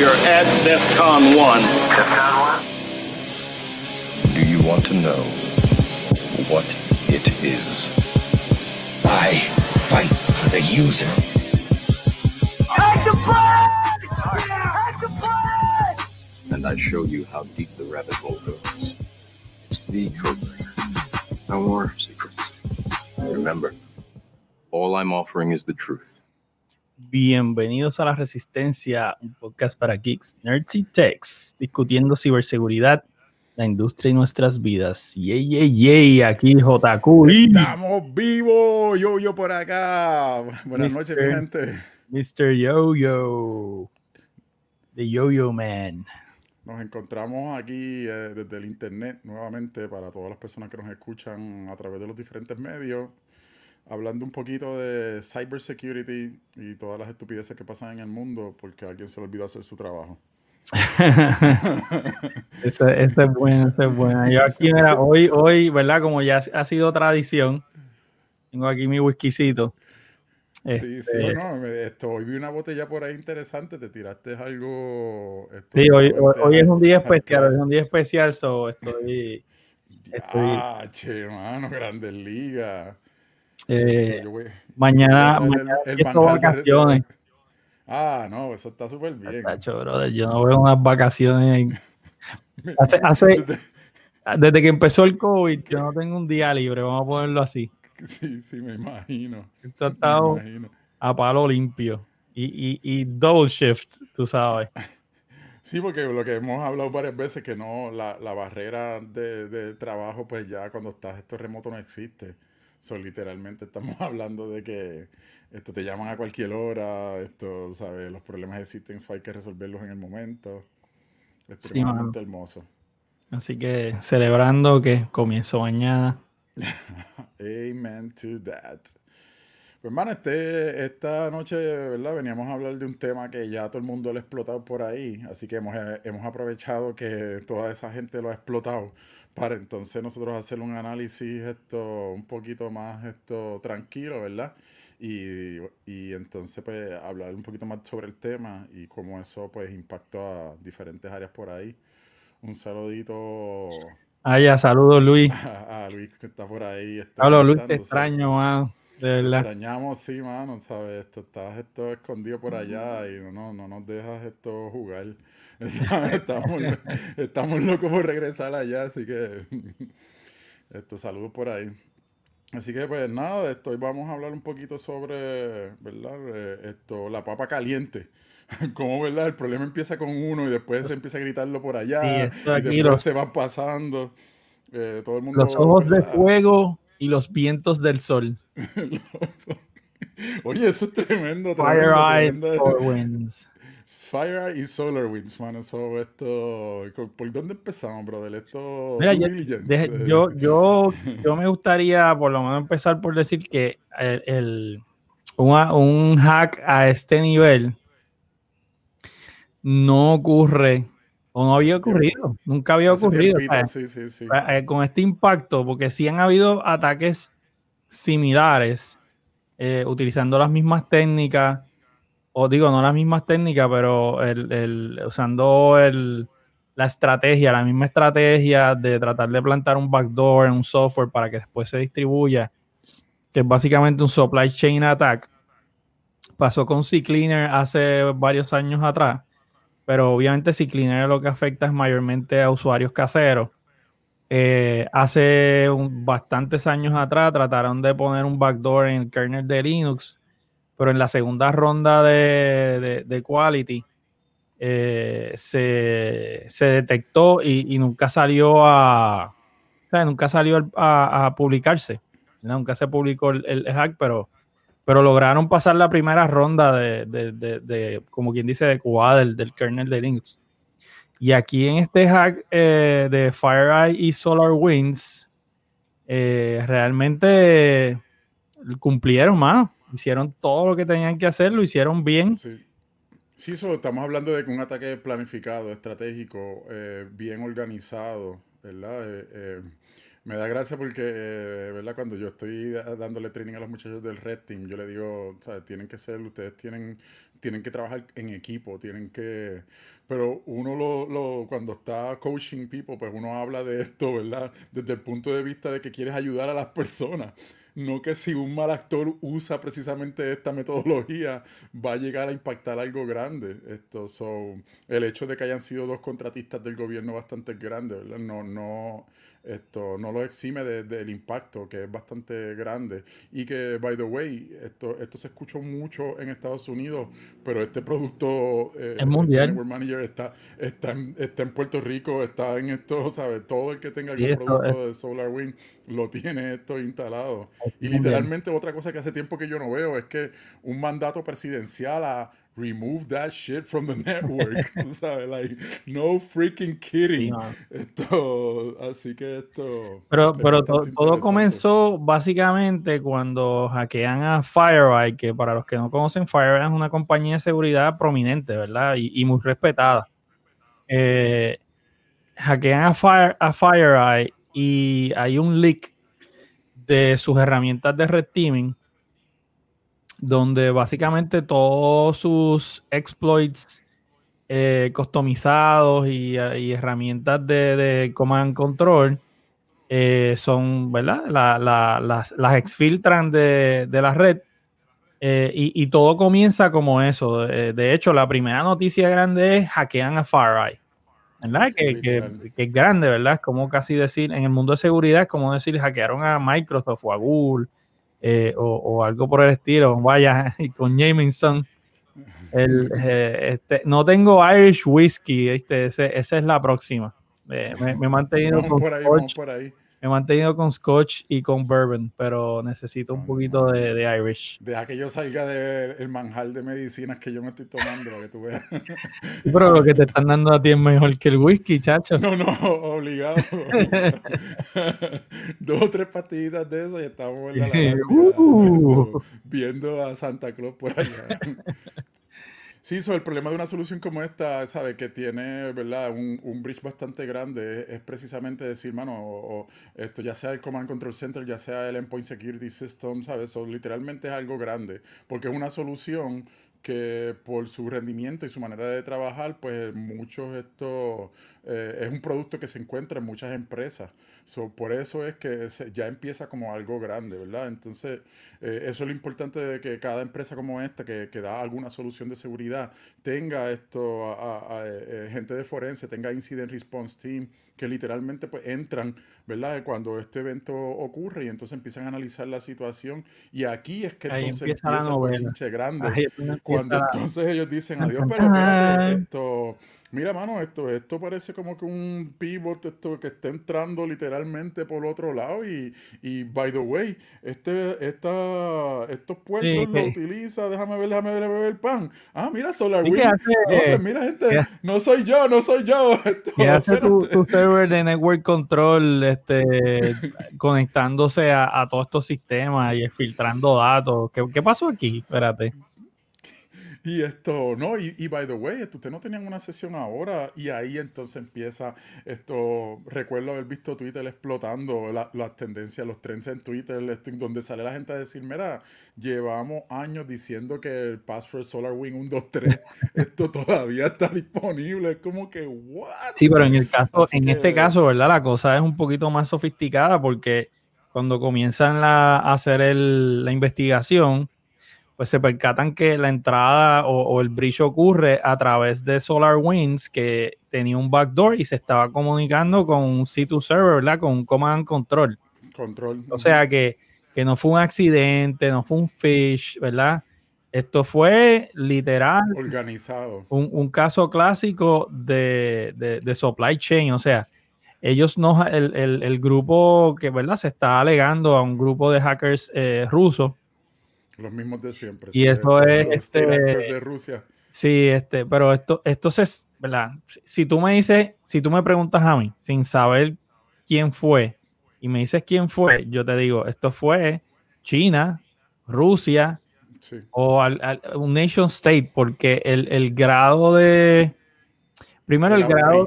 We are at DEFCON 1. Do you want to know what it is? I fight for the user. And I show you how deep the rabbit hole goes. It's the code. No more secrets. Remember, all I'm offering is the truth. Bienvenidos a La Resistencia, un podcast para geeks, nerds y techs, discutiendo ciberseguridad, la industria y nuestras vidas. Yay, yay, yay, aquí JQ. Estamos vivos, yo, yo por acá. Buenas noches, mi gente. Mr. Yo-Yo, The Yo-Yo Man. Nos encontramos aquí eh, desde el internet nuevamente para todas las personas que nos escuchan a través de los diferentes medios, hablando un poquito de cybersecurity y todas las estupideces que pasan en el mundo porque a alguien se le olvidó hacer su trabajo. esa, es buena, esa es buena. Yo aquí, mira, hoy, hoy, ¿verdad? Como ya ha sido tradición, tengo aquí mi whiskycito. Sí, sí, Este, no, esto, hoy vi una botella por ahí interesante, te tiraste algo... esto, Sí, hoy, hoy, hoy es un día especial, es un día especial, so estoy, estoy- Ah, che, mano, Grandes Ligas. Eh, Yo voy- mañana, yo voy a traer mañana el- de- vacaciones. Ah, no, eso está súper bien. Brother, yo no veo unas vacaciones. Hace, hace- desde que empezó el COVID, yo no tengo un día libre, vamos a ponerlo así. Sí, sí, me imagino. Esto ha estado imagino. a palo limpio. Y, y, y double shift, tú sabes. Sí, porque lo que hemos hablado varias veces, que no, la, la barrera de, de trabajo, pues ya cuando estás esto remoto no existe. So, literalmente estamos hablando de que esto te llaman a cualquier hora, esto, ¿sabes? Los problemas existen, so hay que resolverlos en el momento. Extremadamente hermoso. Así que celebrando que comienzo mañana. Amen to that. Pues, hermano, este, esta noche, ¿verdad? Veníamos a hablar de un tema que ya todo el mundo lo ha explotado por ahí. Así que hemos, eh, hemos aprovechado que toda esa gente lo ha explotado para entonces nosotros hacer un análisis esto un poquito más esto tranquilo, ¿verdad? Y, y entonces pues hablar un poquito más sobre el tema y cómo eso pues impactó a diferentes áreas por ahí. Un saludito Ah, ya, saludos Luis. a, a Luis que está por ahí. está Hablo Luis, te extraño. De verdad. extrañamos, sí, mano, ¿sabes? Esto, estás esto escondido por allá y no, no, no nos dejas esto jugar. Estamos, estamos locos por regresar allá, así que esto, saludos por ahí. Así que pues nada, de esto hoy vamos a hablar un poquito sobre, ¿verdad? Esto, la papa caliente. Cómo, ¿verdad? El problema empieza con uno y después se empieza a gritarlo por allá Sí, y después los- se va pasando. Eh, todo el mundo, Los ojos de fuego y los vientos del sol. Oye, eso es tremendo. Fire Eye Winds. Fire y Solar Winds, mano. Eso, esto. ¿Por dónde empezamos, brother? Esto. Mira, eh. yo, yo, yo me gustaría por lo menos empezar por decir que el, el- una- un hack a este nivel no ocurre no había ocurrido, nunca había ocurrido. sí. Eh, con este impacto, porque sí han habido ataques similares eh, utilizando las mismas técnicas, o digo, no las mismas técnicas, pero el, el- usando el, la estrategia, la misma estrategia de tratar de plantar un backdoor en un software para que después se distribuya, que es básicamente un supply chain attack. Pasó con CCleaner hace varios años atrás, pero obviamente CCleaner lo que afecta es mayormente a usuarios caseros. Eh, hace bastantes años atrás trataron de poner un backdoor en el kernel de Linux, pero en la segunda ronda de, de- Quality eh, se, se detectó y, nunca salió a, o sea, nunca salió al- a, publicarse. Nunca se publicó el hack, pero, pero lograron pasar la primera ronda de, de- de- como quien dice, de QA del, del kernel de Linux. Y aquí en este hack eh, de FireEye y SolarWinds, eh, realmente cumplieron más. Hicieron todo lo que tenían que hacer, lo hicieron bien. Sí. Sí, estamos hablando de un ataque planificado, estratégico, eh, bien organizado, ¿verdad? Eh, eh, Me da gracia porque, eh, ¿verdad? Cuando yo estoy dándole training a los muchachos del Red Team, yo le digo, ¿sabes? Tienen que ser, ustedes tienen, tienen que trabajar en equipo, tienen que... Pero uno lo, lo- cuando está coaching people, pues uno habla de esto, ¿verdad? Desde el punto de vista de que quieres ayudar a las personas. No que si un mal actor usa precisamente esta metodología, va a llegar a impactar algo grande. Esto, so, el hecho de que hayan sido dos contratistas del gobierno bastante grandes, ¿verdad? No, no, esto no lo exime de- del impacto, que es bastante grande. Y que, by the way, esto, esto se escuchó mucho en Estados Unidos, pero este producto, eh, Es mundial. este Network Manager está, está, en, está en Puerto Rico, está en esto, ¿sabes? Todo el que tenga Sí, algún producto de SolarWind lo tiene esto instalado. Y literalmente otra cosa que hace tiempo que yo no veo es que un mandato presidencial a remove that shit from the network. tú sabes, like, no freaking kidding. Esto, así que esto. Pero, pero to- todo comenzó básicamente cuando hackean a FireEye, que para los que no conocen, FireEye es una compañía de seguridad prominente, ¿verdad? Y, y muy respetada. Eh, hackean a, Fire, a FireEye y hay un leak de sus herramientas de red teaming donde básicamente todos sus exploits eh, customizados y, y herramientas de, de command control eh, son, ¿verdad? La- la- las, las exfiltran de, de la red eh, y, y todo comienza como eso. De hecho, la primera noticia grande es hackean a FireEye. ¿Verdad? Sí, que, que- que es grande, ¿verdad? Es como casi decir, en el mundo de seguridad, es como decir, hackearon a Microsoft o a Google eh, o, o algo por el estilo. Vaya, y con Jameson. El, eh, este, no tengo Irish Whiskey, ¿viste? Ese- esa es la próxima. Eh, me, me he mantenido Vamos con por ahí, vamos Scotch, por ahí. Me he mantenido con Scotch y con Bourbon, pero necesito un poquito de, de Irish. Deja que yo salga del manjar de medicinas que yo me estoy tomando, para que tú veas. Sí, pero lo que te están dando a ti es mejor que el whisky, chacho. No, no, obligado. Dos o tres pastillitas de eso y estamos en la laranja, Uh. esto, viendo a Santa Claus por allá. Sí, so, el problema de una solución como esta, ¿sabes? Que tiene, ¿verdad? Un, un bridge bastante grande, es, es precisamente decir, mano, o, o esto ya sea el Command Control Center, ya sea el Endpoint Security System, ¿sabes? Literalmente es algo grande, porque es una solución que por su rendimiento y su manera de trabajar, pues muchos esto eh, es un producto que se encuentra en muchas empresas. So, por eso es que se- ya empieza como algo grande, ¿verdad? Entonces, eh, eso es lo importante de que cada empresa como esta, que, que da alguna solución de seguridad, tenga esto, a, a- a, eh, gente de forense, tenga Incident Response Team, que literalmente pues entran, ¿verdad? Cuando este evento ocurre y entonces empiezan a analizar la situación. Y aquí es que Ahí entonces empieza la empieza novela. bochinche grande. Ahí Cuando empieza- entonces ellos dicen, adiós, pero esto, mira, mano, esto, esto parece como que un pivot esto que está entrando literalmente por otro lado y, y by the way, este, esta, estos puertos Sí, lo utiliza, déjame ver, déjame ver, el pan. Ah, mira, SolarWind. ¿Y qué hace, No, pues mira, gente, no soy yo, no soy yo. Esto, ¿Qué hace tu, tu server de network control este, conectándose a, a todos estos sistemas y filtrando datos? ¿Qué, qué pasó aquí? Espérate. Y esto, no, y, y by the way, esto, ustedes no tenían una sesión ahora y ahí entonces empieza esto, recuerdo haber visto Twitter explotando la- las tendencias, los trends en Twitter, esto, donde sale la gente a decir, mira, llevamos años diciendo que el password SolarWing 123, esto todavía está disponible, es como que, what? Sí, pero en el caso, Así en que- este caso, ¿verdad? La cosa es un poquito más sofisticada porque cuando comienzan la- a hacer el- la investigación, pues se percatan que la entrada o, o el breach ocurre a través de SolarWinds que tenía un backdoor y se estaba comunicando con un C2 server, ¿verdad? Con un command and control. Control. O sea que, que no fue un accidente, no fue un fish, ¿verdad? Esto fue literal organizado. un, un caso clásico de, de- de supply chain, o sea, ellos no, el, el- el grupo que, ¿verdad? Se está alegando a un grupo de hackers eh, rusos, Los mismos de siempre. Y eso es, este, de Rusia. sí, este, pero esto, esto se, ¿verdad? Si, si tú me dices, si tú me preguntas a mí, sin saber quién fue, y me dices quién fue, yo te digo, esto fue China, Rusia, Sí. o al- al- un nation state, porque el, el grado de... Primero, El el, grado,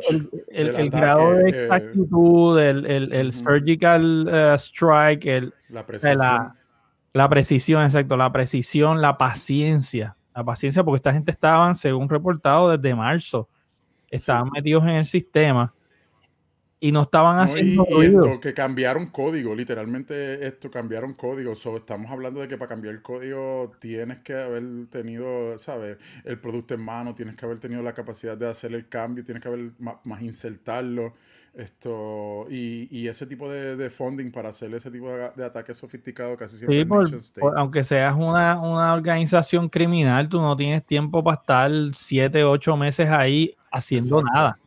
el, el- grado de eh, exactitud, el, surgical eh, strike, el, La precisión. la, la precisión, exacto, la precisión, la paciencia. La paciencia, porque esta gente estaban, según reportado, desde marzo. Estaban metidos en el sistema y no estaban No, y, haciendo y esto, que cambiaron código, literalmente esto, cambiaron código. So, estamos hablando de que para cambiar el código tienes que haber tenido, ¿sabes? El producto en mano, tienes que haber tenido la capacidad de hacer el cambio, tienes que haber ma- más, insertarlo. Esto, y, y ese tipo de, de funding para hacer ese tipo de, de ataques sofisticados casi siempre Sí, por- por- aunque seas una, una organización criminal, tú no tienes tiempo para estar siete, ocho meses ahí haciendo Exacto. nada,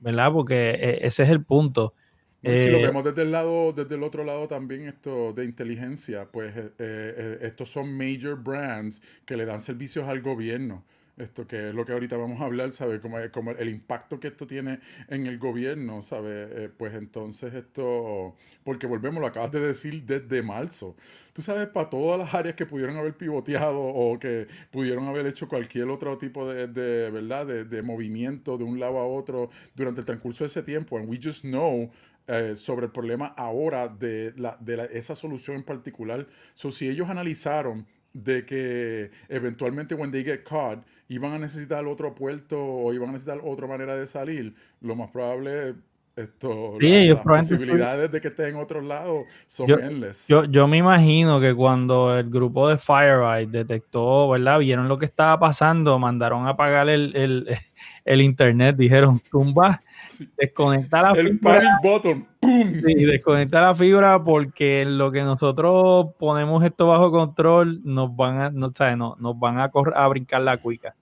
¿verdad? Porque eh, ese es el punto. Y si lo Eh, vemos desde el lado, desde el otro lado también esto de inteligencia, pues eh, eh, estos son major brands que le dan servicios al gobierno. Esto que es lo que ahorita vamos a hablar, ¿sabes? Como, como el impacto que esto tiene en el gobierno, ¿sabes? Eh, pues entonces esto, porque volvemos, lo acabas de decir desde marzo. Tú sabes, para todas las áreas que pudieron haber pivoteado o que pudieron haber hecho cualquier otro tipo de, de ¿verdad? De, de movimiento de un lado a otro durante el transcurso de ese tiempo. And we just know eh, sobre el problema ahora de, la, de la- esa solución en particular. So, si ellos analizaron de que eventualmente when they get caught iban a necesitar otro puerto o iban a necesitar otra manera de salir, lo más probable esto, Sí, la- las posibilidades de que esté en otro lado son Yo- endless. Yo, yo me imagino que cuando el grupo de FireEye detectó, ¿verdad? Vieron lo que estaba pasando, mandaron a apagar el, el- el internet, dijeron, tumba, Sí. desconecta la el fibra, panic button, ¡pum! sí, desconecta la fibra porque lo que nosotros ponemos esto bajo control, nos van a, no, ¿sabes? No, nos van a, correr, a brincar la cuica.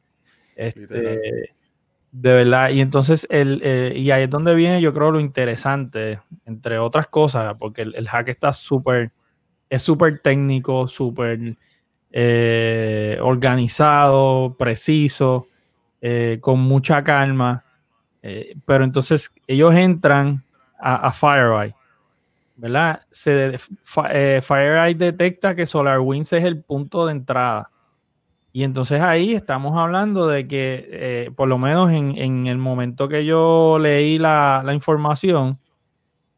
Este, de verdad, y entonces el, eh, y ahí es donde viene yo creo lo interesante, entre otras cosas, porque el, hack está súper, es súper técnico, súper eh, organizado, preciso, eh, con mucha calma, pero entonces ellos entran a, FireEye, ¿verdad? Se, detecta que SolarWinds es el punto de entrada. Y entonces ahí estamos hablando de que, eh, por lo menos en, en el momento que yo leí la, la información,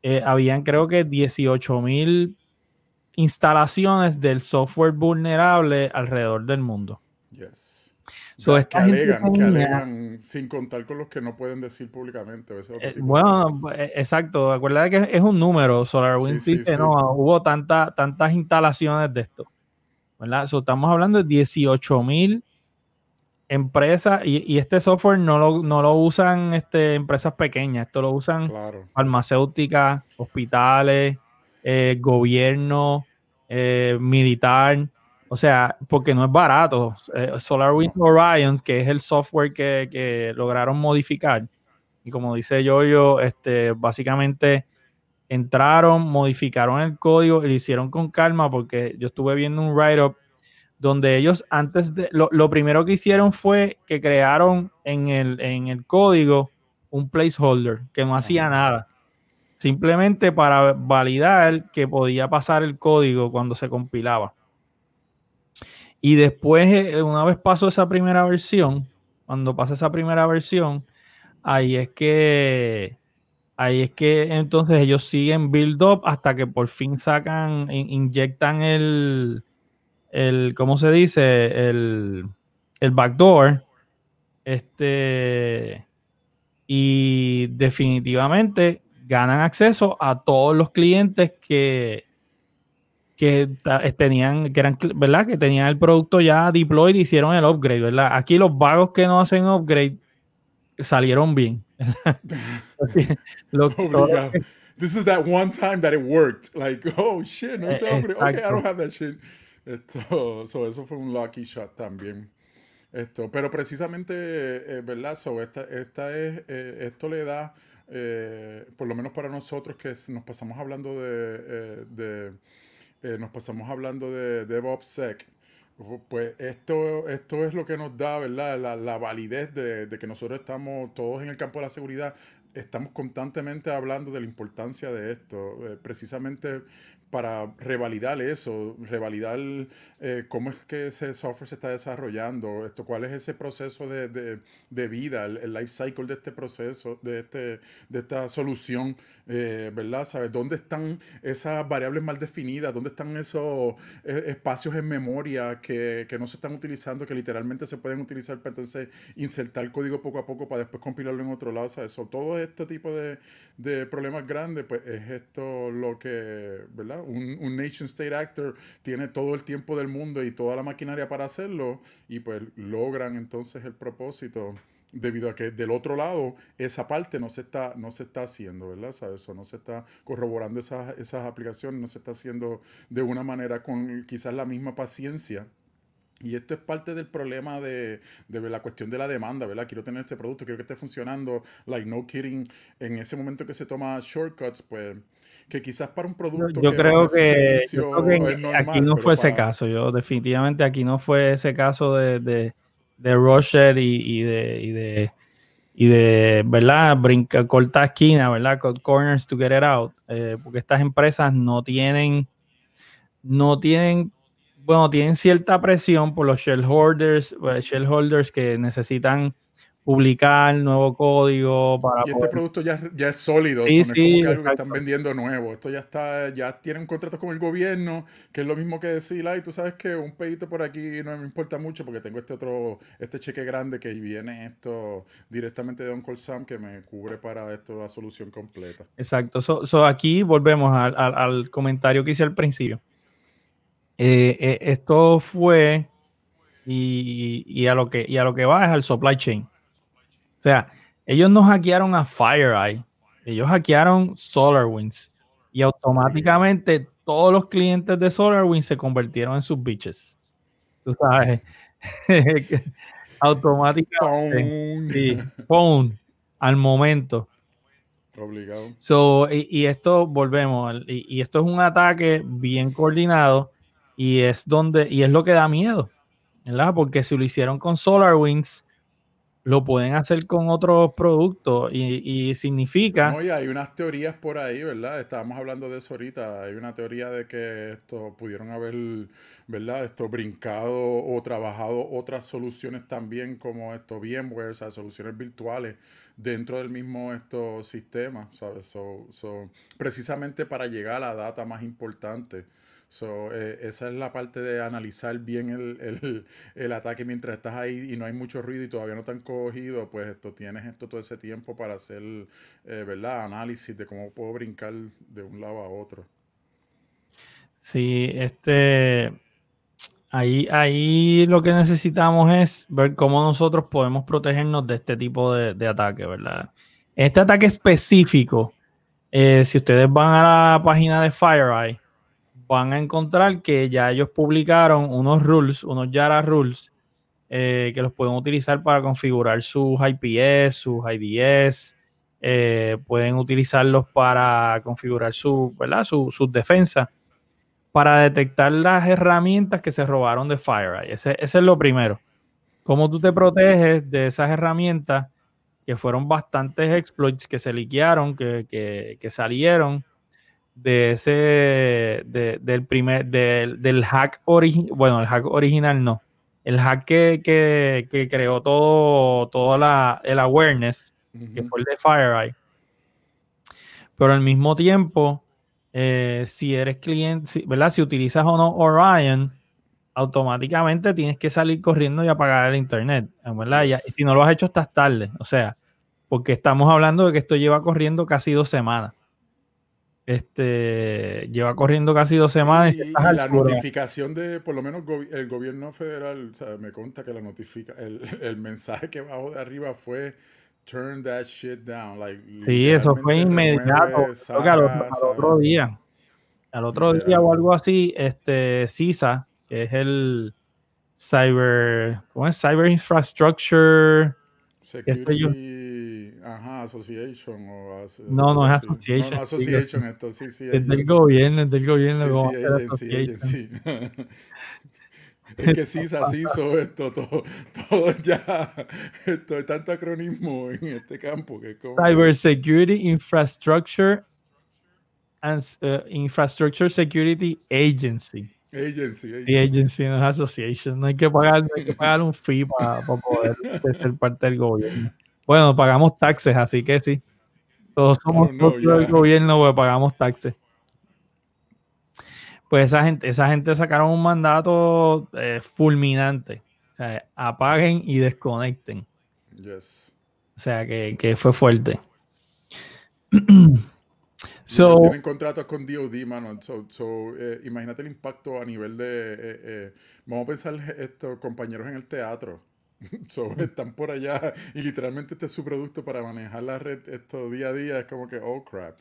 eh, habían creo que 18 mil instalaciones del software vulnerable alrededor del mundo. Yes. So, que alegan, que alegan, sin contar con los que no pueden decir públicamente. Eh, de bueno, eh, exacto. Acuérdate que es un número. SolarWinds Sí, sí, dice, sí. no, hubo tanta- tantas instalaciones de esto. ¿Verdad? So, estamos hablando de 18 mil empresas y, y este software no lo, no lo usan este, empresas pequeñas. Esto lo usan Claro. farmacéuticas, hospitales, eh, gobierno, eh, militar. O sea, porque no es barato. Eh, SolarWinds Orion, que es el software que, que lograron modificar. Y como dice yo, este, básicamente entraron, modificaron el código y lo hicieron con calma porque yo estuve viendo un write-up donde ellos antes de, lo, lo primero que hicieron fue que crearon en el, en el código un placeholder que no hacía nada. Simplemente para validar que podía pasar el código cuando se compilaba. Y después, eh, una vez pasó esa primera versión, cuando pasa esa primera versión, ahí es que ahí es que entonces ellos siguen build up hasta que por fin sacan, in- inyectan el, el ¿cómo se dice? El, el backdoor. Este y definitivamente ganan acceso a todos los clientes que, que tenían, que eran, ¿verdad? Que tenían el producto ya deployed y hicieron el upgrade, ¿verdad? Aquí los vagos que no hacen upgrade salieron bien. Que- This is that one time that it worked. Like, oh shit, no Eh, sé, hombre. Okay, I don't have that shit. Esto, so, eso fue un lucky shot también. Esto, pero precisamente, eh, ¿verdad? So, esta, esta es, eh, esto le da, eh, por lo menos para nosotros que s- nos pasamos hablando de, eh, de eh, nos pasamos hablando de DevOpsSec, pues esto, esto es lo que nos da, ¿verdad? La, la validez de, de que nosotros estamos todos en el campo de la seguridad, estamos constantemente hablando de la importancia de esto, eh, precisamente para revalidar eso, revalidar eh, cómo es que ese software se está desarrollando, esto, cuál es ese proceso de, de, de vida, el, life cycle de este proceso, de, este, de esta solución, eh, ¿verdad? ¿Sabes? ¿Dónde están esas variables mal definidas? ¿Dónde están esos eh, espacios en memoria que, que, no se están utilizando, que literalmente se pueden utilizar para entonces insertar código poco a poco para después compilarlo en otro lado? ¿sabes? Todo este tipo de, de problemas grandes, pues es esto lo que, ¿verdad? Un, nation state actor tiene todo el tiempo del mundo y toda la maquinaria para hacerlo y pues logran entonces el propósito debido a que del otro lado esa parte no se está, no se está haciendo, ¿verdad? ¿Sabes? Eso no se está corroborando esas, esas aplicaciones, no se está haciendo de una manera con quizás la misma paciencia. Y esto es parte del problema de, de, la cuestión de la demanda, ¿verdad? Quiero tener este producto, quiero que esté funcionando, like no kidding. En ese momento que se toma shortcuts, pues que quizás para un producto. Yo, que creo, que, yo creo que normal, aquí no fue para... ese caso. Yo definitivamente aquí no fue ese caso de, de, de Roger y, y, de, y de y de, ¿verdad? Brinca, corta esquina, ¿verdad? Cut corners to get it out. Eh, porque estas empresas no tienen, no tienen, bueno, tienen cierta presión por los shareholders, shareholders que necesitan publicar nuevo código para y este poder... producto ya, ya, es sólido sí, sí, es como que algo que están vendiendo nuevo. Esto ya está ya tienen contratos con el gobierno que es lo mismo que decir ay tú sabes que un pedito por aquí no me importa mucho porque tengo este otro este cheque grande que viene esto directamente de Uncle Sam que me cubre para esto la solución completa exacto. So, so aquí volvemos al, al, al, comentario que hice al principio. Eh, eh, esto fue y, y, a lo que, y a lo que va es al supply chain o sea, ellos no hackearon a FireEye, ellos hackearon SolarWinds y automáticamente todos los clientes de SolarWinds se convirtieron en sus bitches. Tú sabes, automáticamente. Sí, ¡pum! al momento. Obligado. So, y, y, esto, volvemos, y, y, esto es un ataque bien coordinado y es donde, y es lo que da miedo, ¿verdad? Porque si lo hicieron con SolarWinds, lo pueden hacer con otros productos y, y significa... No, y hay unas teorías por ahí, ¿verdad? Estábamos hablando de eso ahorita. Hay una teoría de que esto pudieron haber, ¿verdad? Esto brincado o trabajado otras soluciones también como esto VMware, o sea, soluciones virtuales dentro del mismo esto sistema, ¿sabes? So, precisamente para llegar a la data más importante. So, eh, esa es la parte de analizar bien el, el, el, ataque mientras estás ahí y no hay mucho ruido y todavía no te han cogido, pues esto tienes esto todo ese tiempo para hacer, eh, ¿verdad? Análisis de cómo puedo brincar de un lado a otro. Sí, este, ahí, ahí lo que necesitamos es ver cómo nosotros podemos protegernos de este tipo de, ataque, ¿verdad? Este ataque específico, eh, si ustedes van a la página de FireEye, van a encontrar que ya ellos publicaron unos rules, unos Yara rules, eh, que los pueden utilizar para configurar sus IPS, sus IDS, eh, pueden utilizarlos para configurar su, ¿verdad? Su, sus defensas, para detectar las herramientas que se robaron de FireEye. Ese, ese es lo primero. ¿Cómo tú te proteges de esas herramientas que fueron bastantes exploits que se liquearon, que, que, que salieron? de ese de, del primer del, del hack original bueno el hack original no el hack que, que, que creó todo toda la el awareness uh -huh. que fue el de FireEye pero al mismo tiempo eh, si eres cliente si, verdad si utilizas o no Orion automáticamente tienes que salir corriendo y apagar el internet verdad y si no lo has hecho estás tarde o sea porque estamos hablando de que esto lleva corriendo casi dos semanas. Este lleva corriendo casi dos semanas. Sí, y la notificación de, por lo menos el gobierno federal, o sea, me consta que la notifica, el, el, mensaje que bajó de arriba fue turn that shit down. Like, sí, eso fue inmediato. Al, al, otro día. Al otro yeah. día o algo así, este CISA, que es el Cyber, ¿cómo es? Cyber Infrastructure. Security, ajá, Association o no, no es Association. No, no Association, esto sí, sí. Es del gobierno, es del gobierno. Sí, sí, agency, agency. Es que sí, así esto, todo, todo ya, esto, hay tanto acronismo en este campo que es como... Cyber Security Infrastructure and, uh, Infrastructure Security Agency. Agency, Sí, agency, no es association. No hay que pagar, no hay que pagar un fee para poder ser parte del gobierno. Bueno, pagamos taxes, así que sí. Todos somos Oh, no, del gobierno, pues pagamos taxes. Pues esa gente, esa gente sacaron un mandato eh, fulminante. O sea, apaguen y desconecten. Yes. O sea, que, que fue fuerte. So, tienen contratos con DOD, mano. So, so, eh, imagínate el impacto a nivel de. eh, eh, vamos a pensar estos compañeros en el teatro. So, están por allá y literalmente este es su producto para manejar la red esto día a día. Es como que, oh crap.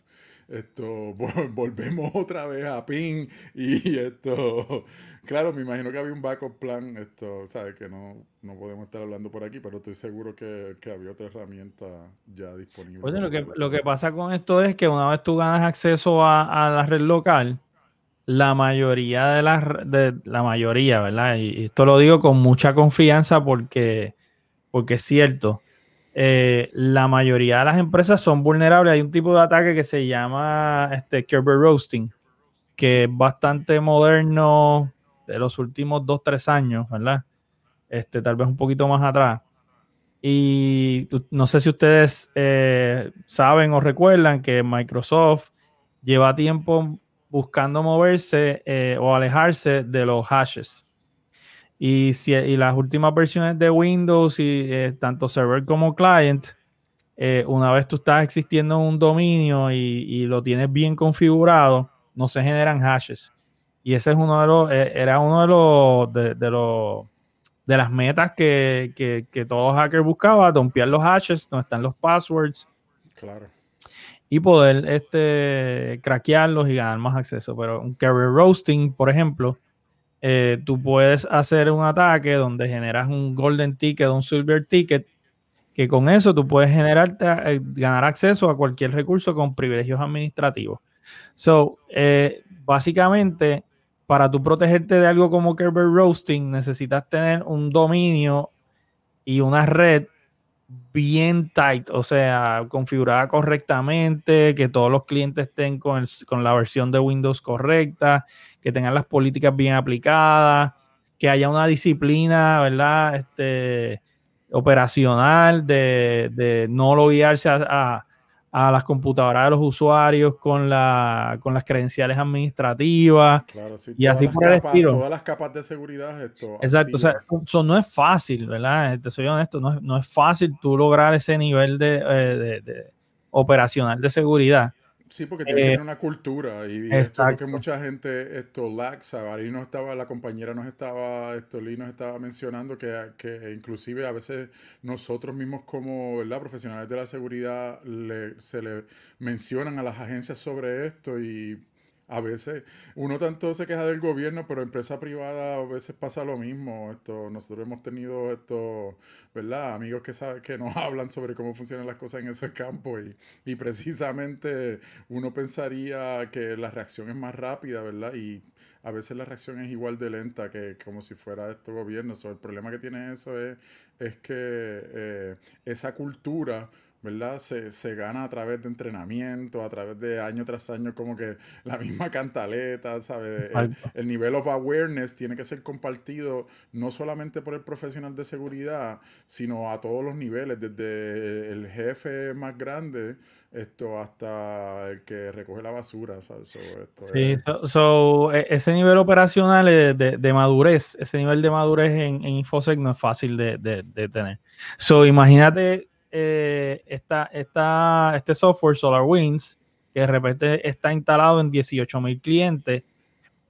Esto, vol- volvemos otra vez a PIN y esto. Claro, me imagino que había un backup plan. Esto, sabes que no, no podemos estar hablando por aquí, pero estoy seguro que, que había otra herramienta ya disponible. Oye, lo que, lo que pasa con esto es que una vez tú ganas acceso a, a la red local, la mayoría de las de la mayoría, ¿verdad? Y, esto lo digo con mucha confianza porque, porque es cierto. eh, la mayoría de las empresas son vulnerables. Hay un tipo de ataque que se llama este, Kerber Roasting, que es bastante moderno de los últimos dos, tres años, ¿verdad? Este, tal vez un poquito más atrás. Y no sé si ustedes eh, saben o recuerdan que Microsoft lleva tiempo buscando moverse eh, o alejarse de los hashes. Y, si, y las últimas versiones de Windows, y eh, tanto server como client, eh, una vez tú estás existiendo en un dominio y, y lo tienes bien configurado, no se generan hashes. Y ese es uno de los, era uno de los, de, de los, de las metas que, que, que todo hacker buscaba, dompear los hashes, donde están los passwords, Claro. Y poder este, craquearlos y ganar más acceso. Pero un carrier roasting, por ejemplo, eh, tú puedes hacer un ataque donde generas un golden ticket, un silver ticket, que con eso tú puedes generarte, eh, ganar acceso a cualquier recurso con privilegios administrativos. So, eh, básicamente, para tú protegerte de algo como Kerber Roasting, necesitas tener un dominio y una red bien tight, o sea, configurada correctamente, que todos los clientes estén con, el- con la versión de Windows correcta, que tengan las políticas bien aplicadas, que haya una disciplina, ¿verdad? Este, operacional de, de no loguearse a, a- a las computadoras de los usuarios con, la, con las credenciales administrativas. Claro, sí. Y así por el capas- estilo. Todas las capas de seguridad, esto. Exacto, o sea, eso no es fácil, ¿verdad? Te soy honesto, no es, no es fácil tú lograr ese nivel de, eh, de- de operacional de seguridad. Sí, porque tiene que Eh, tener una cultura y, esto es lo que mucha gente esto laxa. Ahí nos estaba, la compañera nos estaba, esto Lee nos estaba mencionando que, que inclusive a veces nosotros mismos como ¿verdad? profesionales de la seguridad le- se le mencionan a las agencias sobre esto y a veces uno tanto se queja del gobierno, pero empresa privada a veces pasa lo mismo. Esto, nosotros hemos tenido esto, ¿verdad? Amigos que saben que nos hablan sobre cómo funcionan las cosas en ese campo y, y precisamente uno pensaría que la reacción es más rápida, ¿verdad? Y a veces la reacción es igual de lenta que como si fuera este gobierno. So, el problema que tiene eso es, es que eh, esa cultura, ¿verdad? Se, se gana a través de entrenamiento, a través de año tras año, como que la misma cantaleta, ¿sabes? El, el nivel of awareness tiene que ser compartido no solamente por el profesional de seguridad, sino a todos los niveles, desde el jefe más grande esto hasta el que recoge la basura. ¿sabes? So, esto Sí, es- so- so, e- ese nivel operacional de, de- de madurez, ese nivel de madurez en, en InfoSec no es fácil de- de tener. So, imagínate eh, esta, esta, este software SolarWinds, que de repente está instalado en 18 mil clientes.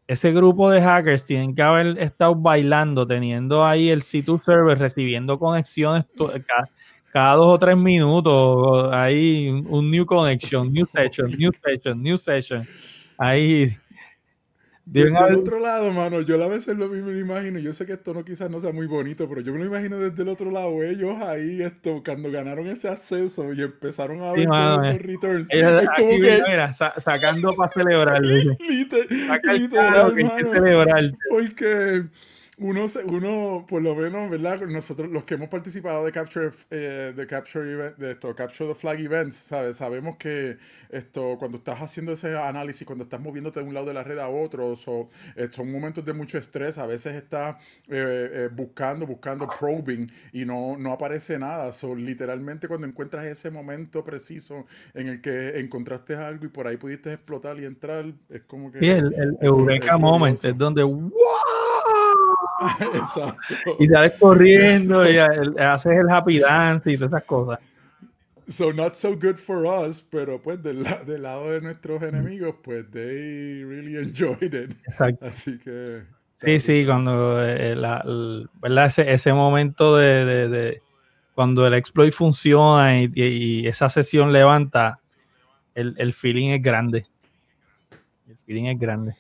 Ese grupo de hackers tienen que haber estado bailando, teniendo ahí el C2 server, recibiendo conexiones to- ca- cada dos o tres minutos. Ahí un new connection, new session, new session, new session. Ahí. Deben Desde el otro lado, mano, yo a veces lo mismo me imagino. Yo sé que esto no quizás no sea muy bonito, pero yo me lo imagino desde el otro lado. Ellos ahí, esto, cuando ganaron ese acceso y empezaron a Sí, ver todos eh. esos returns. ellos es como que, mira, sa- sacando para celebrar. el literal, que mano, celebrar. Porque uno, uno, por lo menos, ¿verdad? Nosotros, los que hemos participado de Capture, eh, de Capture, event- de esto, Capture the Flag Events, ¿sabes? Sabemos que esto, cuando estás haciendo ese análisis, cuando estás moviéndote de un lado de la red a otro, so, eh, son momentos de mucho estrés, a veces estás eh, eh, buscando, buscando, probing y no, no aparece nada. So, literalmente cuando encuentras ese momento preciso en el que encontraste algo y por ahí pudiste explotar y entrar, es como que... Sí, el, el es- Eureka Moment es donde ¡wow! Exacto. y sales corriendo y el- haces el happy dance y todas esas cosas. So not so good for us, pero pues del, la- del lado de nuestros enemigos, pues they really enjoyed it. Exacto. Así que Sí, sí, cuando eh, la- el- ¿verdad? Ese, ese momento de, de- de- cuando el exploit funciona y, y esa sesión levanta, el, el feeling es grande. El feeling es grande.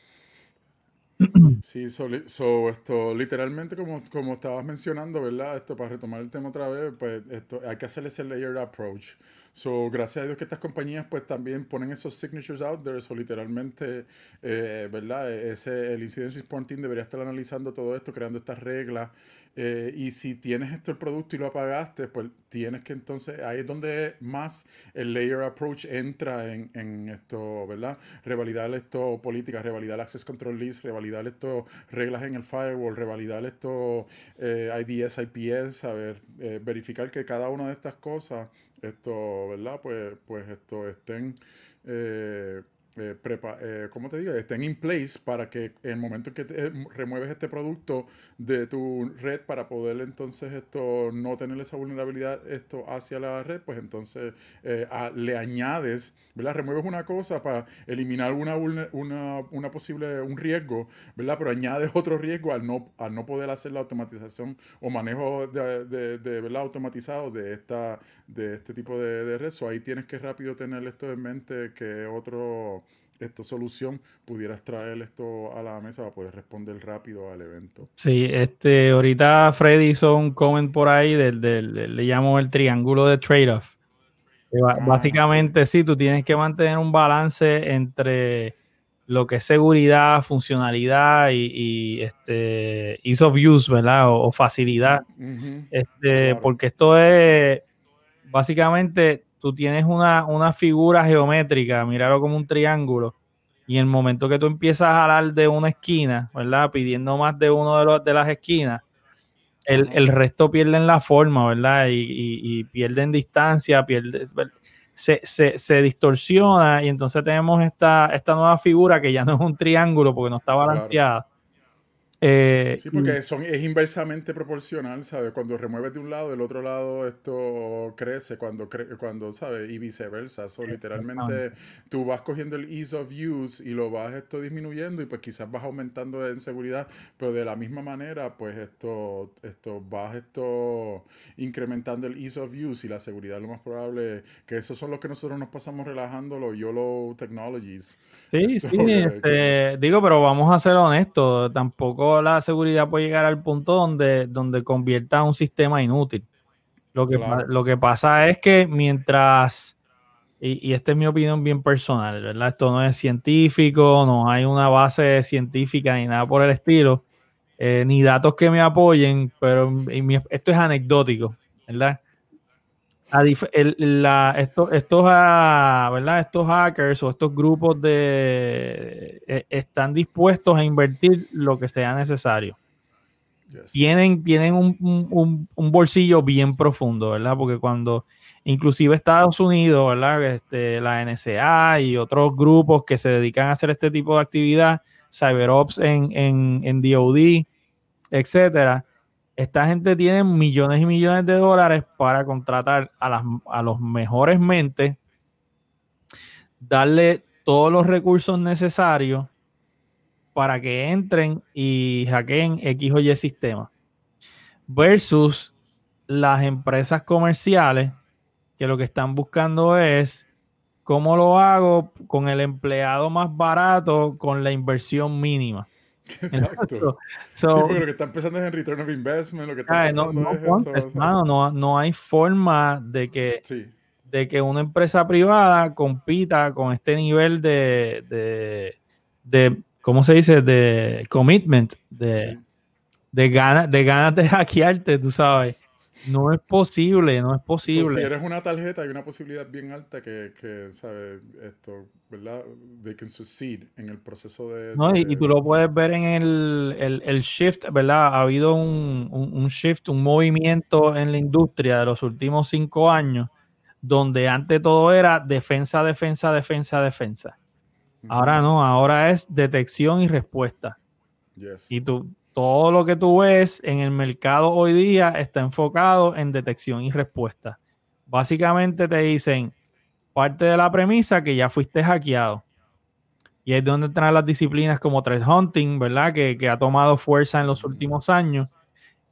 Sí, so, so, esto, literalmente como, como estabas mencionando, ¿verdad? Esto, para retomar el tema otra vez, pues esto, hay que hacer ese layered approach. So, gracias a Dios que estas compañías pues también ponen esos signatures out there, so literalmente, eh, ¿verdad? Ese, el Incidency Response Team debería estar analizando todo esto, creando estas reglas, eh, y si tienes esto el producto y lo apagaste, pues tienes que entonces, ahí es donde más el layer approach entra en, en esto, ¿verdad? Revalidar esto políticas, revalidar access control list, revalidar esto reglas en el firewall, revalidar esto eh, IDS, IPS, a ver, eh, verificar que cada una de estas cosas, esto, ¿verdad? Pues, pues esto estén eh, prepa- eh, ¿cómo te digo? Estén in place para que el momento en que te- eh, remueves este producto de tu red para poder entonces esto no tener esa vulnerabilidad esto hacia la red, pues entonces eh, a- le añades, ¿verdad? Remueves una cosa para eliminar una, una, una posible, un riesgo, ¿verdad? Pero añades otro riesgo al no, al no poder hacer la automatización o manejo de, de, de, ¿verdad? automatizado de, esta, de este tipo de, de red. So, ahí tienes que rápido tener esto en mente que otro esto solución pudieras traer esto a la mesa para poder responder rápido al evento. Sí, este, ahorita Freddy hizo un comment por ahí del, del- le llamo el triángulo de trade-off. Ba- Ah, Básicamente, sí. tú tienes que mantener un balance entre lo que es seguridad, funcionalidad y, y, este, ease of use, ¿verdad? O, o facilidad. Este, Claro. Porque esto es, básicamente, tú tienes una, una figura geométrica, míralo como un triángulo, y en el momento que tú empiezas a jalar de una esquina, ¿verdad? Pidiendo más de uno de, los, de las esquinas, el, el resto pierden la forma, ¿verdad? Y, y- y pierden distancia, pierde, se, se, se distorsiona y entonces tenemos esta, esta nueva figura que ya no es un triángulo porque no está Claro. Eh, Sí, porque son, es inversamente proporcional, ¿sabes? Cuando remueves de un lado, del otro lado esto crece, cuando, cre- cuando ¿sabes? Y viceversa. So, literalmente tú vas cogiendo el ease of use y lo vas esto disminuyendo y pues quizás vas aumentando en seguridad, pero de la misma manera, pues esto, esto vas esto incrementando el ease of use y la seguridad, lo más probable, que esos son los que nosotros nos pasamos relajando, los YOLO technologies. Sí, sí, este, digo, pero vamos a ser honestos, tampoco la seguridad puede llegar al punto donde, donde convierta un sistema inútil. Lo que, Claro. lo que pasa es que mientras, y, y esta es mi opinión bien personal, ¿verdad? Esto no es científico, no hay una base científica ni nada por el estilo, eh, ni datos que me apoyen, pero en mi- esto es anecdótico, ¿verdad? A dif- el- la- esto- estos, ah, ¿verdad? estos hackers o estos grupos de eh, están dispuestos a invertir lo que sea necesario. Yes. Tienen, tienen un, un- un- un bolsillo bien profundo, ¿verdad? Porque cuando inclusive Estados Unidos, ¿verdad? Este, la NSA y otros grupos que se dedican a hacer este tipo de actividad, CyberOps en, en, en DOD, etcétera, esta gente tiene millones y millones de dólares para contratar a, las, a los mejores mentes, darle todos los recursos necesarios para que entren y hackeen X o Y sistema. Versus las empresas comerciales que lo que están buscando es cómo lo hago con el empleado más barato con la inversión mínima. Exacto. So, sí, porque lo que están pensando es en return of investment, lo que están Ay, no, pensando no, es contest, esto, mano, no, no hay forma de que, Sí, de que una empresa privada compita con este nivel de, de, de ¿cómo se dice? De commitment, de, sí. de ganas de ganas de hackearte, tú sabes. No es posible, no es So, posible. si eres una tarjeta, hay una posibilidad bien alta que, que ¿sabes? Esto, ¿verdad? They can succeed en el proceso de... No, y, de- y tú lo puedes ver en el, el- el shift, ¿verdad? Ha habido un, un- un shift, un movimiento en la industria de los últimos cinco años, donde antes todo era defensa, defensa, defensa, defensa. Ahora no, ahora es detección y respuesta. Yes. Y tú, todo lo que tú ves en el mercado hoy día está enfocado en detección y respuesta. Básicamente te dicen, parte de la premisa que ya fuiste hackeado. Y es donde entran las disciplinas como threat hunting, ¿verdad? Que, que ha tomado fuerza en los últimos años.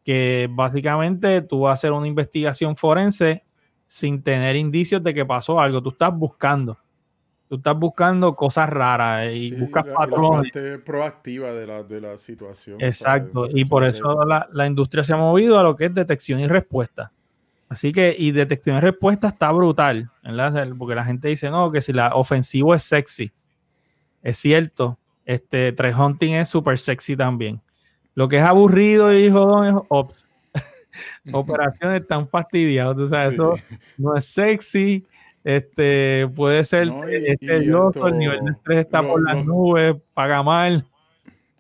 Que básicamente tú vas a hacer una investigación forense sin tener indicios de que pasó algo. Tú estás buscando. Tú estás buscando cosas raras y Sí, buscas la, y la patrones. parte proactiva de la, de la situación. Exacto, ¿sabes? y por que- eso la, la industria se ha movido a lo que es detección y respuesta. Así que, y detección y respuesta está brutal, ¿verdad? Porque la gente dice, no, que si la ofensivo es sexy. Es cierto, este threat hunting es súper sexy también. Lo que es aburrido y jodón es ops. Operaciones tan fastidiadas, tú sabes, Sí. eso no es sexy, este puede ser No, y- es y el nivel de estrés está por las los- nubes, paga mal.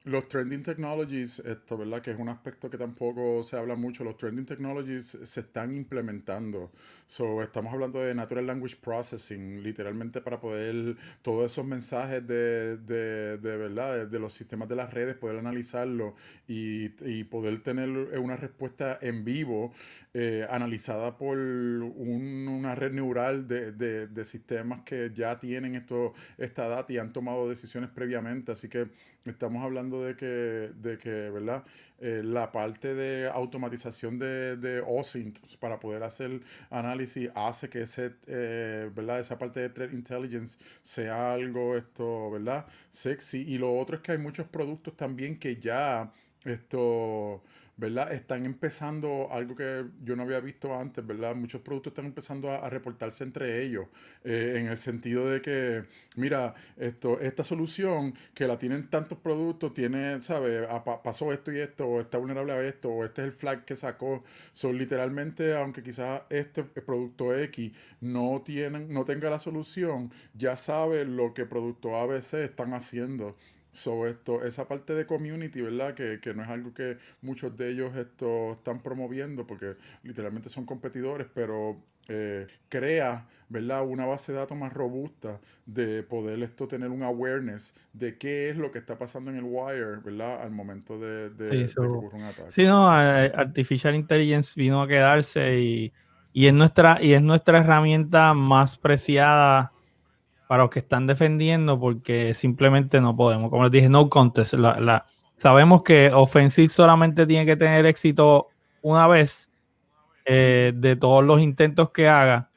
Los trending technologies, esto, ¿verdad? Que es un aspecto que tampoco se habla mucho. Los trending technologies se están implementando. So, estamos hablando de natural language processing, literalmente para poder todos esos mensajes de, de, de verdad, de, de los sistemas de las redes, poder analizarlo y, y poder tener una respuesta en vivo, eh, analizada por un- una red neural de, de- de sistemas que ya tienen esto, esta data y han tomado decisiones previamente. Así que estamos hablando de que, de que ¿verdad? Eh, la parte de automatización de, de OSINT para poder hacer análisis hace que ese, eh, ¿verdad? esa parte de threat intelligence sea algo esto, ¿verdad? sexy. Y lo otro es que hay muchos productos también que ya esto, ¿verdad? Están empezando algo que yo no había visto antes, ¿verdad? Muchos productos están empezando a, reportarse entre ellos, eh, en el sentido de que, mira, esto, esta solución que la tienen tantos productos, tiene, ¿sabes? Ah, pa- pasó esto y esto, o está vulnerable a esto, o este es el flag que sacó. Son literalmente, aunque quizás este producto X no, tienen, no tenga la solución, ya sabe lo que producto ABC están haciendo. So, esto, esa parte de community, ¿verdad? Que, que no es algo que muchos de ellos esto, están promoviendo porque literalmente son competidores, pero eh, crea, ¿verdad? Una base de datos más robusta de poder esto tener un awareness de qué es lo que está pasando en el wire, ¿verdad? Al momento de, de- Sí, de so- que ocurra un ataque. Sí, no, eh, Artificial Intelligence vino a quedarse y, y es nuestra, y es nuestra herramienta más preciada para los que están defendiendo porque simplemente no podemos. Como les dije, no contest. La, la- sabemos que Offensive solamente tiene que tener éxito una vez eh, de todos los intentos que haga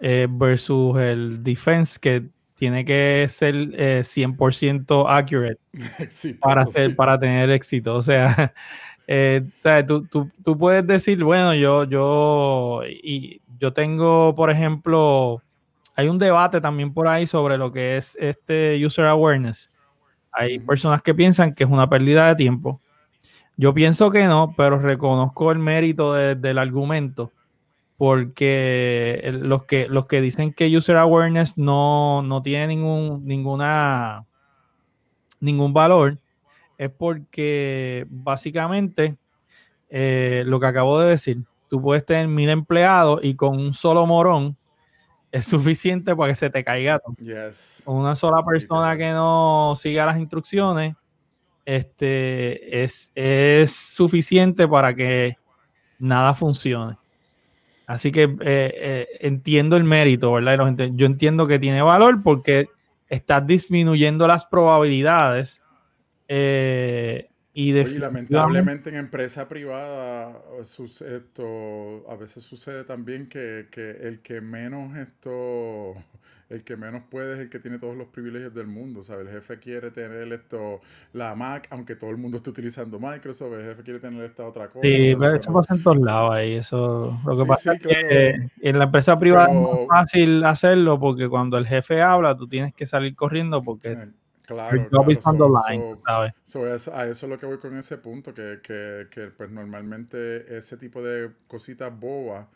eh, versus el defense que tiene que ser eh, 100% accurate Exitoso, para, hacer, sí. para tener éxito. O sea, eh, o sea, tú, tú- tú puedes decir, bueno, yo, yo, y yo tengo, por ejemplo, hay un debate también por ahí sobre lo que es este user awareness. Hay personas que piensan que es una pérdida de tiempo. Yo pienso que no, pero reconozco el mérito de- del argumento porque los que, los que dicen que user awareness no, no tiene ningún, ninguna, ningún valor es porque básicamente eh, lo que acabo de decir, tú puedes tener mil empleados y con un solo morón es suficiente para que se te caiga. Yes. Con una sola persona que no siga las instrucciones, este, es, es suficiente para que nada funcione. Así que eh, eh, entiendo el mérito, ¿verdad? Yo entiendo que tiene valor porque estás disminuyendo las probabilidades eh, y Oye, lamentablemente en empresa privada eh, esto, a veces sucede también que, que el que menos esto, el que menos puede es el que tiene todos los privilegios del mundo, ¿sabes? El jefe quiere tener esto, la Mac, aunque todo el mundo esté utilizando Microsoft, el jefe quiere tener esta otra cosa. Sí, pero eso pasa en todos lados ahí. Eso, lo que Sí, pasa sí, es que claro. en la empresa privada es más fácil hacerlo porque cuando el jefe habla, tú tienes que salir corriendo porque Claro, Your job claro, is on the so- line, so- ¿sabes? So, eso- a eso es lo que voy con ese punto, que, que, que, pues normalmente ese tipo de cositas bobas,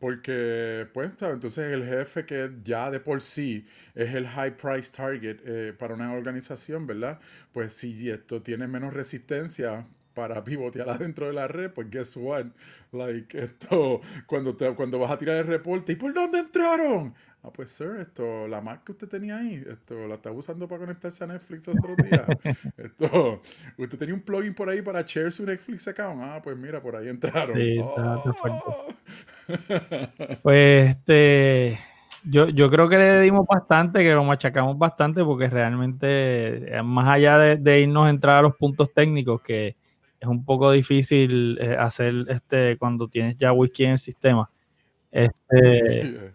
porque pues entonces el jefe que ya de por sí es el high price target eh, para una organización, ¿verdad? Pues si esto tiene menos resistencia para pivotear adentro de la red, pues guess what? Like esto, cuando, te, cuando vas a tirar el reporte, ¿y por dónde entraron? Ah, pues sir, esto, la Mac que usted tenía ahí, esto, la está usando para conectarse a Netflix otro día. esto, usted tenía un plugin por ahí para share su Netflix account. Ah, pues mira, por ahí entraron. Sí. Oh. Pues este, yo, yo creo que le dimos bastante, que lo machacamos bastante, porque realmente, eh, más allá de, de irnos a entrar a los puntos técnicos, que es un poco difícil eh, hacer este cuando tienes ya whisky en el sistema. Este, Sí, sí, eh.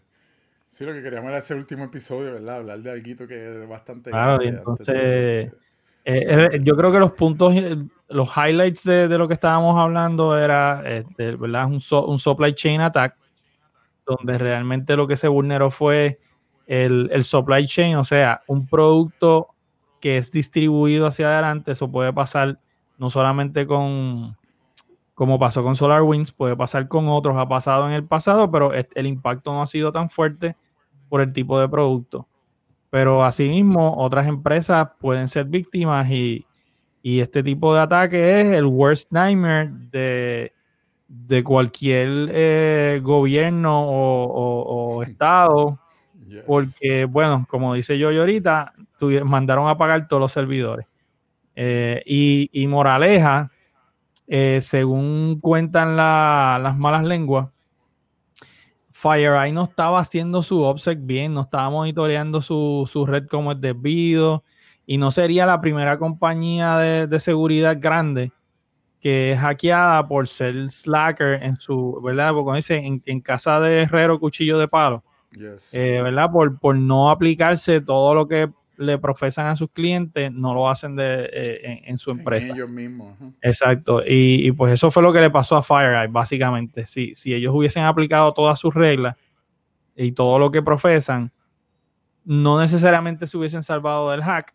Sí, lo que queríamos era ese último episodio, ¿verdad? Hablar de algo que es bastante Claro, y entonces, de- eh, eh, yo creo que los puntos, eh, los highlights de, de lo que estábamos hablando era, este, ¿verdad? Un, so- un supply chain attack, donde realmente lo que se vulneró fue el, el supply chain, o sea, un producto que es distribuido hacia adelante, eso puede pasar no solamente con, como pasó con SolarWinds, puede pasar con otros, ha pasado en el pasado, pero el impacto no ha sido tan fuerte por el tipo de producto. Pero asimismo, otras empresas pueden ser víctimas y, y este tipo de ataque es el worst nightmare de, de cualquier eh, gobierno o, o- o estado, Yes. porque, bueno, como dice yo ahorita, tuvi- mandaron a pagar todos los servidores. Eh, y, y moraleja, eh, según cuentan la- las malas lenguas, FireEye no estaba haciendo su OPSEC bien, no estaba monitoreando su, su red como es debido y no sería la primera compañía de, de seguridad grande que es hackeada por ser slacker en su, ¿verdad? Porque dice, en, en casa de herrero, cuchillo de palo, Yes. eh, ¿verdad? Por, por no aplicarse todo lo que le profesan a sus clientes, no lo hacen de, eh, en, en su En empresa. ellos mismos. ajá. Exacto, y, y pues eso fue lo que le pasó a FireEye, básicamente. Si, si ellos hubiesen aplicado todas sus reglas y todo lo que profesan, no necesariamente se hubiesen salvado del hack,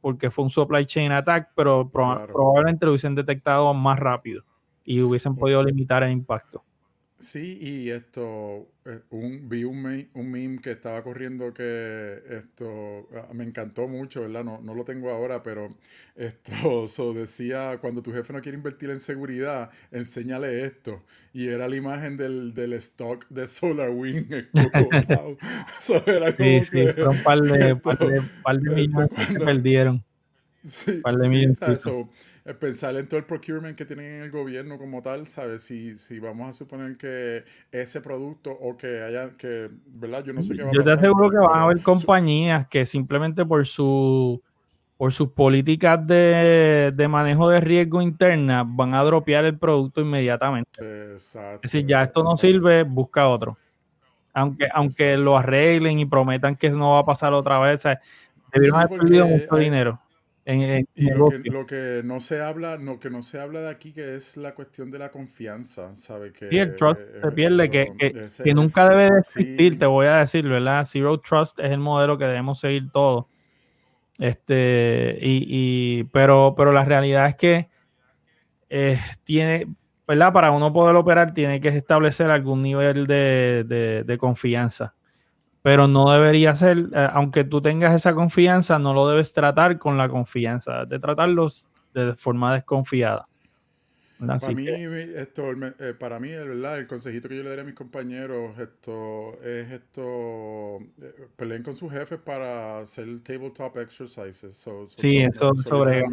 porque fue un supply chain attack, pero Claro. probablemente lo hubiesen detectado más rápido y hubiesen podido limitar el impacto. Sí, y esto, eh, un, vi un, me- un meme que estaba corriendo que esto ah, me encantó mucho, ¿verdad? No, no lo tengo ahora, pero esto so, decía, cuando tu jefe no quiere invertir en seguridad, enséñale esto. Y era la imagen del, del stock de SolarWinds explotado. So, era como Sí, sí, que, un par de, par de, esto- par de esto millones que cuando- perdieron. Sí, par de sí, milloncitos. Eh, pensar en todo el procurement que tienen en el gobierno como tal, ¿sabes? Si, si vamos a suponer que ese producto o que haya, que, ¿verdad? Yo no sé qué va a Yo te aseguro que van a haber compañías que simplemente por su por sus políticas de, de manejo de riesgo interna van a dropear el producto inmediatamente. Exacto. Es decir, ya esto no sirve, busca otro. Aunque, aunque lo arreglen y prometan que no va a pasar otra vez, o sea, debieron Sí, haber perdido mucho hay- dinero en, en Y lo que, lo no se habla, no, que no se habla de aquí, que es la cuestión de la confianza, ¿sabes? Que, Sí, el trust eh, se pierde, que, que- ese- que ese- nunca debe de existir, sí. te voy a decir, ¿verdad? Zero Trust es el modelo que debemos seguir todos. Este, y, y- pero, pero la realidad es que eh, tiene, ¿verdad? Para uno poder operar, tiene que establecer algún nivel de, de- de confianza. Pero no debería ser, eh, aunque tú tengas esa confianza, no lo debes tratar con la confianza, de tratarlos de forma desconfiada. ¿verdad? Para mí, que- esto, eh, para mí, el, ¿verdad? el consejito que yo le daría a mis compañeros esto, es esto, eh, peleen con sus jefes para hacer tabletop exercises. So- so Sí, so eso brega.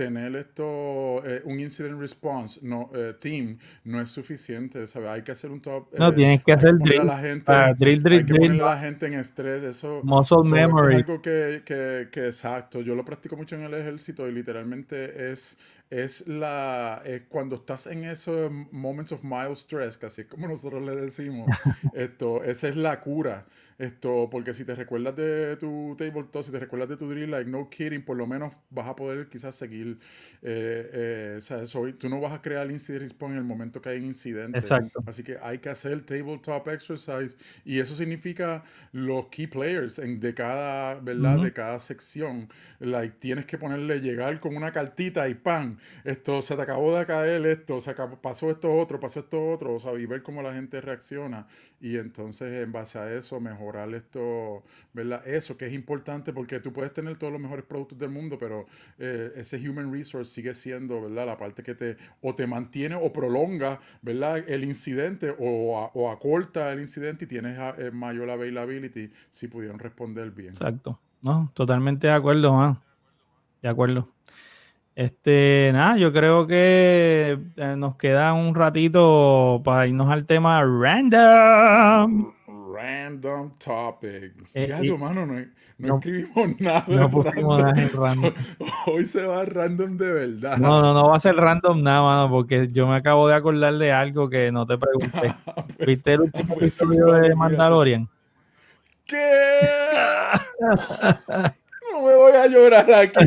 Tener esto, eh, un incident response no, eh, team no es suficiente, ¿sabes? Hay que hacer un top. No, eh, tienes que hacer drill, la gente, ah, drill, drill, hay que drill, a la gente en estrés, eso. muscle So, esto es memory. algo que, que, que exacto, yo lo practico mucho en el ejército y literalmente es, es la es cuando estás en esos moments of mild stress, casi como nosotros le decimos, esto, esa es la cura. Esto, porque si te recuerdas de tu tabletop, si te recuerdas de tu drill, like no kidding, por lo menos vas a poder quizás seguir eh, eh, o sea, soy- tú no vas a crear incident response en el momento que hay un incidente. Exacto. Así que hay que hacer tabletop exercise y eso significa los key players en, de cada, ¿verdad? Ujú. De cada sección. Like, tienes que ponerle llegar con una cartita y pan, esto se te acabó de caer esto, se acabó- pasó esto otro, pasó esto otro, o sea, y ver cómo la gente reacciona y entonces en base a eso mejorar esto, ¿verdad? Eso que es importante porque tú puedes tener todos los mejores productos del mundo, pero eh, ese human resource sigue siendo, ¿verdad? La parte que te o te mantiene o prolonga, ¿verdad? El incidente o, o acorta el incidente y tienes a- eh, mayor availability si pudieron responder bien. Exacto. No, totalmente de acuerdo, man. De acuerdo. Este, nada, yo creo que eh, nos queda un ratito para irnos al tema random. Random topic. Eh, Ya, y- mano, no, no no- escribimos nada. no pusimos nada en random. hoy se va random de verdad. No, no, no va a ser random nada, mano, porque yo me acabo de acordar de algo que no te pregunté. Pues, ¿Viste el último pues episodio de. Mandalorian? ¿Qué? No me voy a llorar aquí.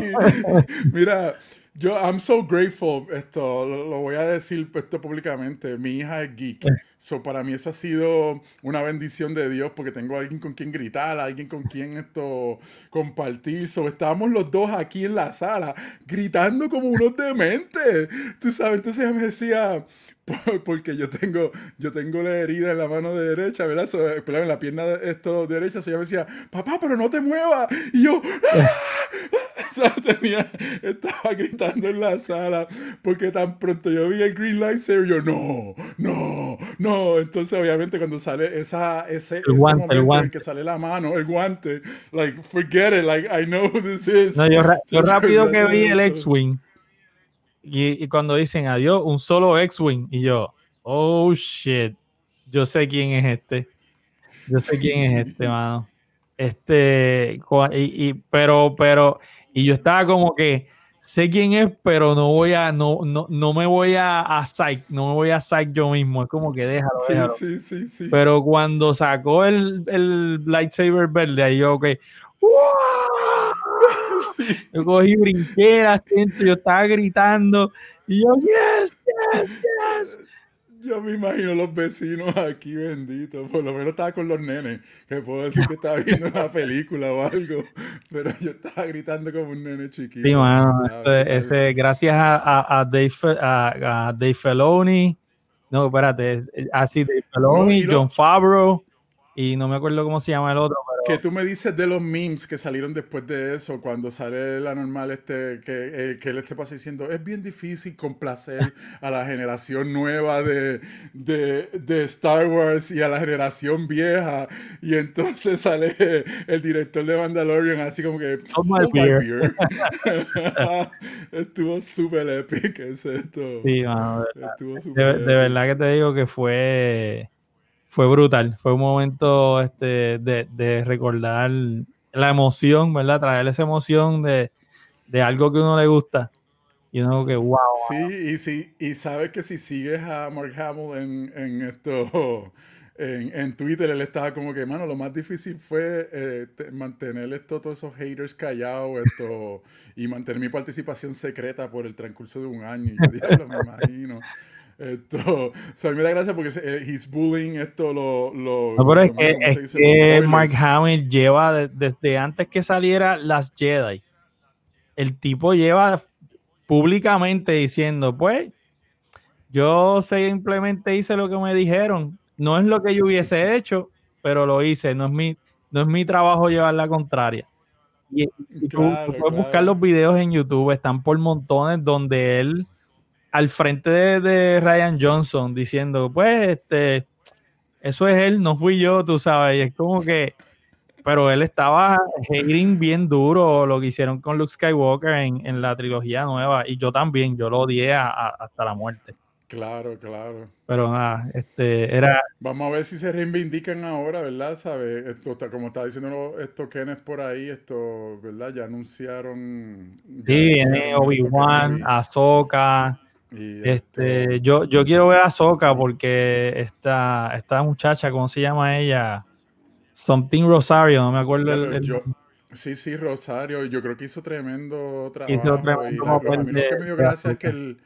Mira, yo, I'm so grateful, esto, lo, lo voy a decir esto públicamente. Mi hija es geek. So, para mí eso ha sido una bendición de Dios porque tengo alguien con quien gritar, alguien con quien esto compartir. So, estábamos los dos aquí en la sala gritando como unos dementes. Tú sabes, entonces ella me decía, porque yo tengo, yo tengo la herida en la mano derecha, ¿verdad? So, eh, en la pierna de esto derecha, so me decía, papá, pero no te muevas. Y yo, o sea, tenía, estaba gritando en la sala porque tan pronto yo vi el green light yo, no, no, no. Entonces, obviamente, cuando sale esa, ese, ese guante, el momento en guante. que sale la mano, el guante, like, forget it, like, I know who this is. No, yo, yo rápido que vi el. X-Wing y, y cuando dicen adiós, un solo X-Wing y yo, oh shit, yo sé quién es este. Yo sé quién es este, mano. Este, y, y- pero, pero, y yo estaba como que sé quién es, pero no voy a, no, no, no me voy a, a psych, no me voy a psych yo mismo. Es como que déjalo, Sí, déjalo. sí, sí, sí. Pero cuando sacó el, el lightsaber verde, ahí yo, ok. Yo cogí, brinqué el asiento, yo estaba gritando y yo, yes, yes, yes. Yo me imagino los vecinos aquí, benditos. Por lo menos estaba con los nenes, que puedo decir que estaba viendo una película o algo. Pero yo estaba gritando como un nene chiquito. Sí, mano, este- gracias a, a, a Dave, a, a Dave Filoni, no, espérate, es- así Dave Filoni, lo- John Favreau, y no me acuerdo cómo se llama el otro, pero ¿Qué tú me dices de los memes que salieron después de eso? Cuando sale la normal este, que, eh, que él se pasa diciendo, es bien difícil complacer a la generación nueva de, de, de Star Wars y a la generación vieja. Y entonces sale el director de Mandalorian así como que, Hold my "Hold my beer". beer". Estuvo súper epic ese esto. sí, mano, de- Estuvo de, verdad que te digo que fue fue brutal fue un momento este de, de recordar la emoción verdad traer esa emoción de, de algo que uno le gusta y uno que wow Sí, y, si, y sabes que si sigues a Mark Hamill en, en esto, en, en Twitter, él estaba como que, mano, lo más difícil fue eh, te- mantener esto, todos esos haters callados esto, y mantener mi participación secreta por el transcurso de un año. Y yo, diablo, me imagino. Esto, o sea, a mí me da gracia porque eh, he's bullying esto, lo, lo, No, pero es que, Mark. Hamill lleva de- desde antes que saliera las Jedi el tipo lleva públicamente diciendo pues yo simplemente hice lo que me dijeron. No es lo que yo hubiese hecho pero lo hice. No es mi no es mi trabajo llevar la contraria. Y, y tú- Claro, tú, puedes buscar los videos en YouTube están por montones donde él al frente de, de Ryan Johnson diciendo pues este eso es él, no fui yo, tú sabes, y es como que, pero él estaba hating bien duro lo que hicieron con Luke Skywalker en, en la trilogía nueva, y yo también, yo lo odié a- a- hasta la muerte, Claro, claro. pero nada, este, era, Vamos a ver si se reivindican ahora, ¿verdad? ¿Sabe? Esto, está- como está diciendo esto Kenneth por ahí, esto, ¿verdad? Ya anunciaron. ya sí, viene Obi-Wan. Ahsoka, Y este, esto- yo, yo quiero ver a Ahsoka porque esta, esta muchacha, ¿cómo se llama ella? Something Rosario, no me acuerdo el, el- yo, Sí, sí, Rosario, yo creo que hizo tremendo trabajo. Hizo tremendo la- a mí lo que me dio gracia es que el-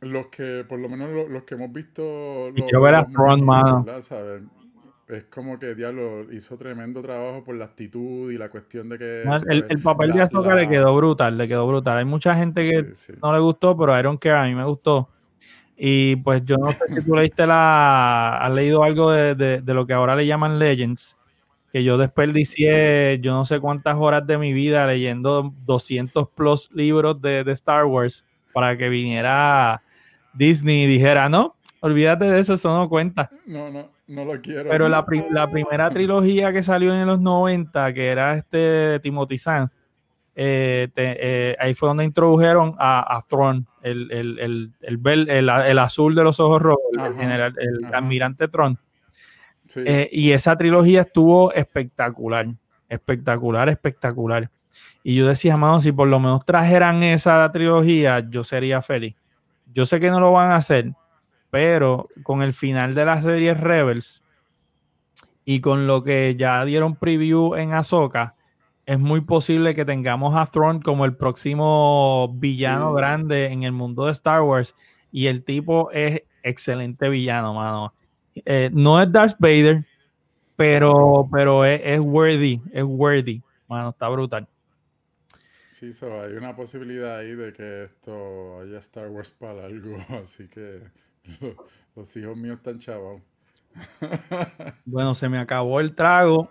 los que, por lo menos lo- los, que hemos visto, Y yo ver a. ¿Sabes? Es como que Diablo hizo tremendo trabajo por la actitud y la cuestión de que. No, el, papel de La- Ahsoka le quedó brutal, le quedó brutal. Hay mucha gente que Sí, sí. no le gustó, pero I don't care, a mí me gustó. Y pues yo no sé si tú leíste la, has leído algo de, de- de lo que ahora le llaman Legends, que yo desperdicié yo no sé cuántas horas de mi vida leyendo 200 plus libros de, de Star Wars para que viniera Disney y dijera, no, olvídate de eso, eso no cuenta. No, no, no lo quiero. Pero la, prim- la primera trilogía que salió en los 90, que era este Timothy Zahn, eh, eh, ahí fue donde introdujeron a, a Thrawn, el, el, el, el, azul de los ojos rojos, el, general, el ajá. almirante Thrawn. Sí. Eh, y esa trilogía estuvo espectacular, espectacular, espectacular. Y yo decía, mano, si por lo menos trajeran esa trilogía, yo sería feliz. Yo sé que no lo van a hacer, pero con el final de la serie Rebels y con lo que ya dieron preview en Ahsoka, es muy posible que tengamos a Thrawn como el próximo villano Sí. grande en el mundo de Star Wars. Y el tipo es excelente villano, mano. Eh, no es Darth Vader, pero, pero es, es worthy, es worthy, mano, está brutal. Sí, so, hay una posibilidad ahí de que esto haya Star Wars para algo, así que los hijos míos están chavos. Bueno, se me acabó el trago,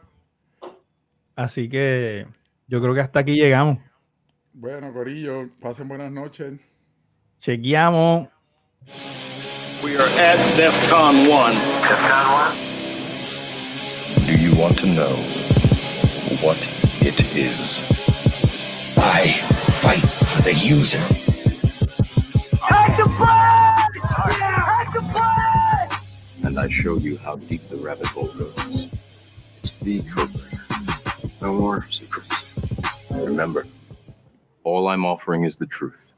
así que yo creo que hasta aquí llegamos. Bueno, Corillo, pasen buenas noches. Chequeamos. We are at DEFCON 1. Do you want to know what it is? I fight for the user. And I show you how deep the rabbit hole goes. It's the code. No more secrets. Remember, all I'm offering is the truth.